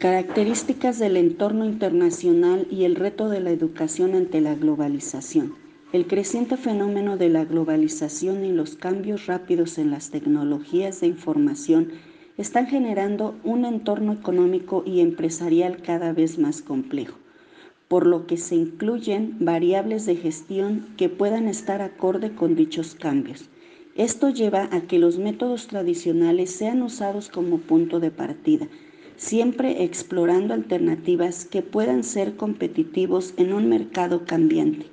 Características del entorno internacional y el reto de la educación ante la globalización. El creciente fenómeno de la globalización y los cambios rápidos en las tecnologías de información están generando un entorno económico y empresarial cada vez más complejo, por lo que se incluyen variables de gestión que puedan estar acorde con dichos cambios. Esto lleva a que los métodos tradicionales sean usados como punto de partida, siempre explorando alternativas que puedan ser competitivos en un mercado cambiante.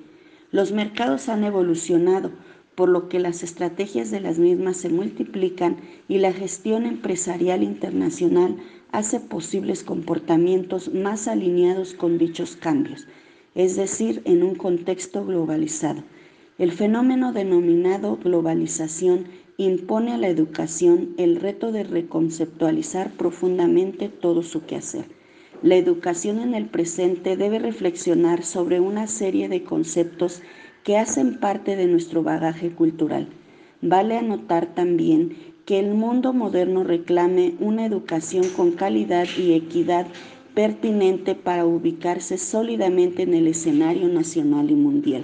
Los mercados han evolucionado, por lo que las estrategias de las mismas se multiplican y la gestión empresarial internacional hace posibles comportamientos más alineados con dichos cambios, es decir, en un contexto globalizado. El fenómeno denominado globalización impone a la educación el reto de reconceptualizar profundamente todo su quehacer. La educación en el presente debe reflexionar sobre una serie de conceptos que hacen parte de nuestro bagaje cultural. Vale anotar también que el mundo moderno reclame una educación con calidad y equidad pertinente para ubicarse sólidamente en el escenario nacional y mundial.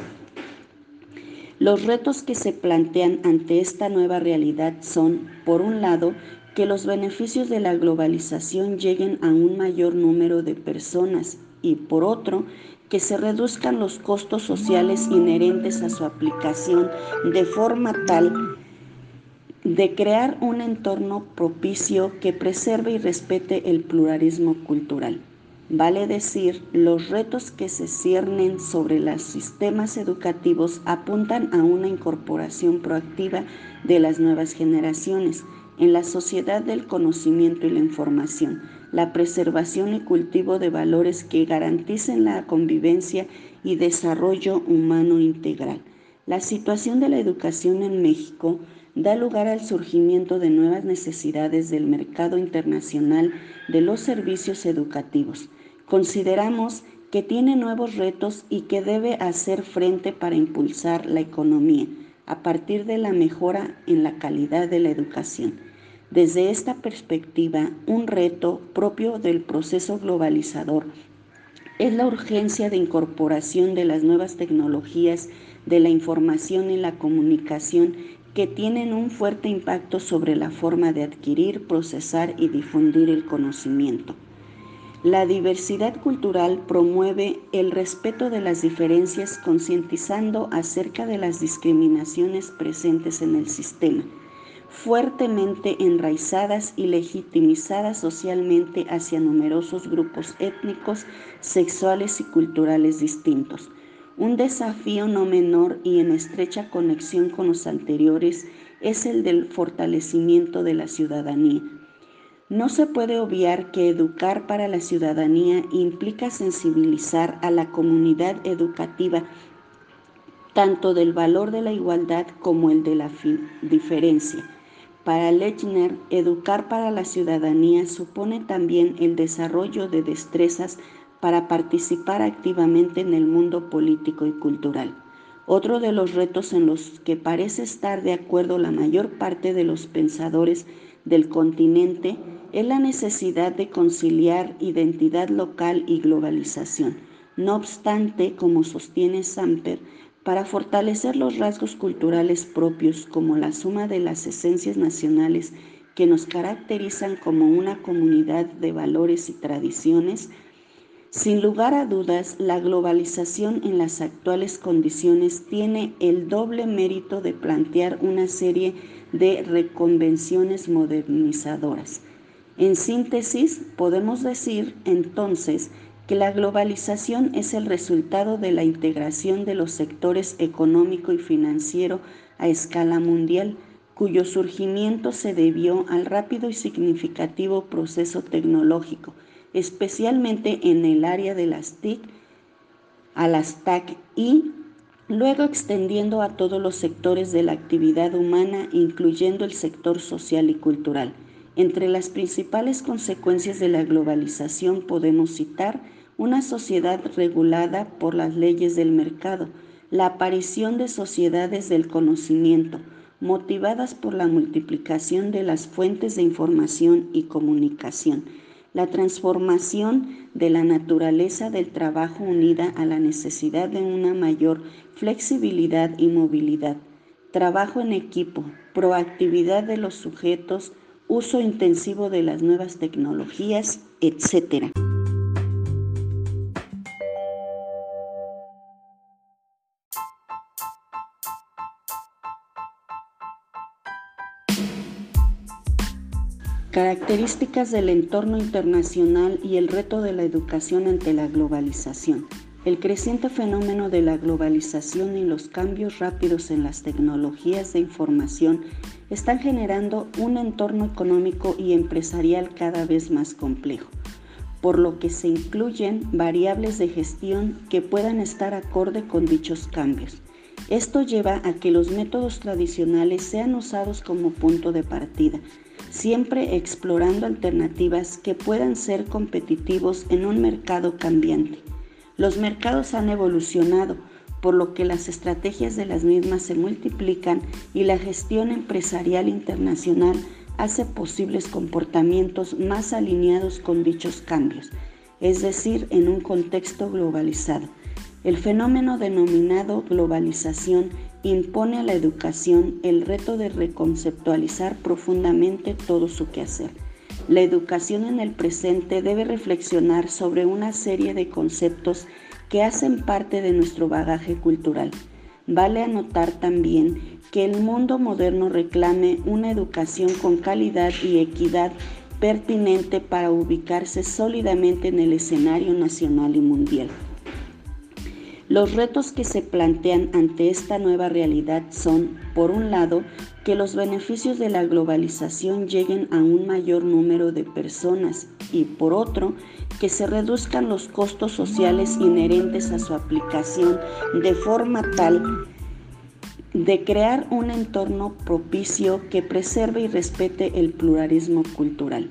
Los retos que se plantean ante esta nueva realidad son, por un lado, que los beneficios de la globalización lleguen a un mayor número de personas y, por otro, que se reduzcan los costos sociales inherentes a su aplicación de forma tal de crear un entorno propicio que preserve y respete el pluralismo cultural. Vale decir, los retos que se ciernen sobre los sistemas educativos apuntan a una incorporación proactiva de las nuevas generaciones en la sociedad del conocimiento y la información, la preservación y cultivo de valores que garanticen la convivencia y desarrollo humano integral. La situación de la educación en México da lugar al surgimiento de nuevas necesidades del mercado internacional de los servicios educativos Consideramos que tiene nuevos retos y que debe hacer frente para impulsar la economía a partir de la mejora en la calidad de la educación. Desde esta perspectiva, un reto propio del proceso globalizador es la urgencia de incorporación de las nuevas tecnologías de la información y la comunicación que tienen un fuerte impacto sobre la forma de adquirir, procesar y difundir el conocimiento. La diversidad cultural promueve el respeto de las diferencias concientizando acerca de las discriminaciones presentes en el sistema, fuertemente enraizadas y legitimizadas socialmente hacia numerosos grupos étnicos, sexuales y culturales distintos. Un desafío no menor y en estrecha conexión con los anteriores es el del fortalecimiento de la ciudadanía no se puede obviar que educar para la ciudadanía implica sensibilizar a la comunidad educativa tanto del valor de la igualdad como el de la diferencia. Para Lechner, educar para la ciudadanía supone también el desarrollo de destrezas para participar activamente en el mundo político y cultural. Otro de los retos en los que parece estar de acuerdo la mayor parte de los pensadores del continente es la necesidad de conciliar identidad local y globalización. No obstante, como sostiene Samper, para fortalecer los rasgos culturales propios como la suma de las esencias nacionales que nos caracterizan como una comunidad de valores y tradiciones, sin lugar a dudas, la globalización en las actuales condiciones tiene el doble mérito de plantear una serie de reconvenciones modernizadoras. En síntesis, podemos decir entonces que la globalización es el resultado de la integración de los sectores económico y financiero a escala mundial, cuyo surgimiento se debió al rápido y significativo proceso tecnológico, especialmente en el área de las TIC, a las TAC y luego extendiendo a todos los sectores de la actividad humana, incluyendo el sector social y cultural. Entre las principales consecuencias de la globalización podemos citar una sociedad regulada por las leyes del mercado, la aparición de sociedades del conocimiento, motivadas por la multiplicación de las fuentes de información y comunicación, la transformación de la naturaleza del trabajo unida a la necesidad de una mayor flexibilidad y movilidad, trabajo en equipo, proactividad de los sujetos, uso intensivo de las nuevas tecnologías, etc. Características del entorno internacional y el reto de la educación ante la globalización. El creciente fenómeno de la globalización y los cambios rápidos en las tecnologías de información están generando un entorno económico y empresarial cada vez más complejo, por lo que se incluyen variables de gestión que puedan estar acorde con dichos cambios. Esto lleva a que los métodos tradicionales sean usados como punto de partida, siempre explorando alternativas que puedan ser competitivos en un mercado cambiante. Los mercados han evolucionado, por lo que las estrategias de las mismas se multiplican y la gestión empresarial internacional hace posibles comportamientos más alineados con dichos cambios, es decir, en un contexto globalizado. El fenómeno denominado globalización impone a la educación el reto de reconceptualizar profundamente todo su quehacer. La educación en el presente debe reflexionar sobre una serie de conceptos que hacen parte de nuestro bagaje cultural. Vale anotar también que el mundo moderno reclame una educación con calidad y equidad pertinente para ubicarse sólidamente en el escenario nacional y mundial. Los retos que se plantean ante esta nueva realidad son, por un lado, que los beneficios de la globalización lleguen a un mayor número de personas y, por otro, que se reduzcan los costos sociales inherentes a su aplicación de forma tal de crear un entorno propicio que preserve y respete el pluralismo cultural.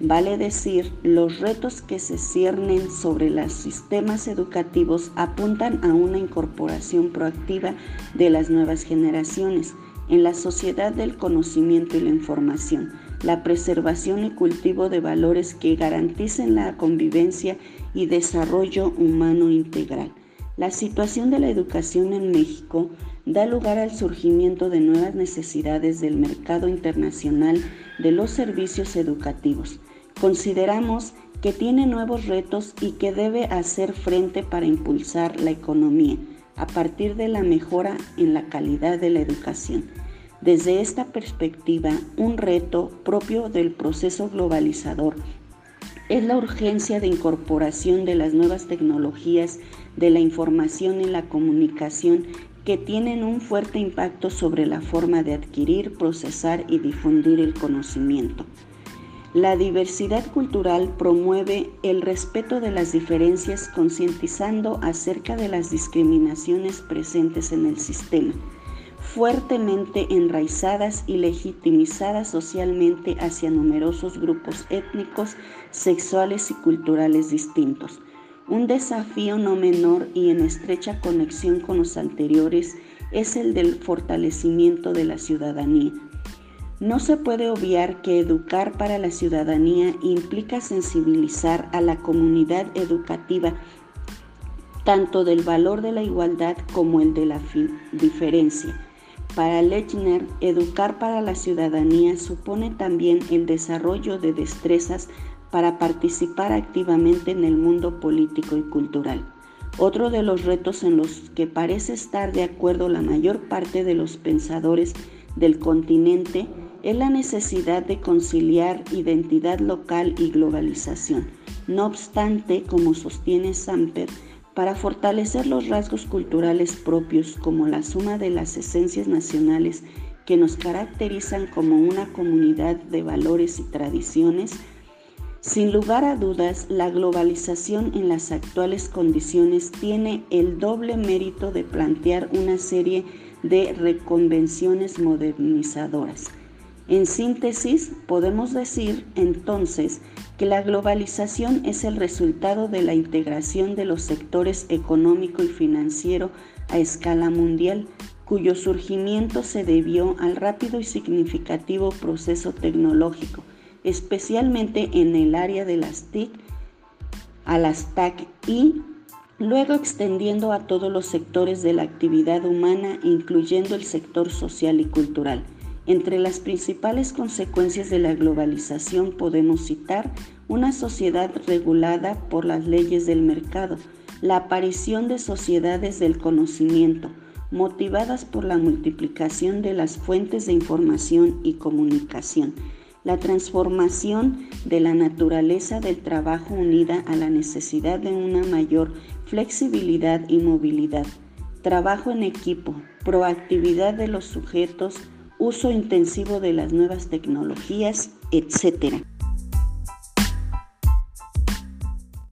Vale decir, los retos que se ciernen sobre los sistemas educativos apuntan a una incorporación proactiva de las nuevas generaciones en la sociedad del conocimiento y la información, la preservación y cultivo de valores que garanticen la convivencia y desarrollo humano integral. La situación de la educación en México da lugar al surgimiento de nuevas necesidades del mercado internacional de los servicios educativos. Consideramos que tiene nuevos retos y que debe hacer frente para impulsar la economía a partir de la mejora en la calidad de la educación. Desde esta perspectiva, un reto propio del proceso globalizador es la urgencia de incorporación de las nuevas tecnologías de la información y la comunicación que tienen un fuerte impacto sobre la forma de adquirir, procesar y difundir el conocimiento. La diversidad cultural promueve el respeto de las diferencias concientizando acerca de las discriminaciones presentes en el sistema, fuertemente enraizadas y legitimizadas socialmente hacia numerosos grupos étnicos, sexuales y culturales distintos un desafío no menor y en estrecha conexión con los anteriores es el del fortalecimiento de la ciudadanía. No se puede obviar que educar para la ciudadanía implica sensibilizar a la comunidad educativa tanto del valor de la igualdad como el de la diferencia. Para Lechner, educar para la ciudadanía supone también el desarrollo de destrezas para participar activamente en el mundo político y cultural. Otro de los retos en los que parece estar de acuerdo la mayor parte de los pensadores del continente es la necesidad de conciliar identidad local y globalización. No obstante, como sostiene Samper, para fortalecer los rasgos culturales propios como la suma de las esencias nacionales que nos caracterizan como una comunidad de valores y tradiciones, sin lugar a dudas, la globalización en las actuales condiciones tiene el doble mérito de plantear una serie de reconvenciones modernizadoras. En síntesis, podemos decir entonces que la globalización es el resultado de la integración de los sectores económico y financiero a escala mundial, cuyo surgimiento se debió al rápido y significativo proceso tecnológico especialmente en el área de las TIC, a las TAC y luego extendiendo a todos los sectores de la actividad humana, incluyendo el sector social y cultural. Entre las principales consecuencias de la globalización podemos citar una sociedad regulada por las leyes del mercado, la aparición de sociedades del conocimiento, motivadas por la multiplicación de las fuentes de información y comunicación, la transformación de la naturaleza del trabajo unida a la necesidad de una mayor flexibilidad y movilidad, trabajo en equipo, proactividad de los sujetos, uso intensivo de las nuevas tecnologías, etc.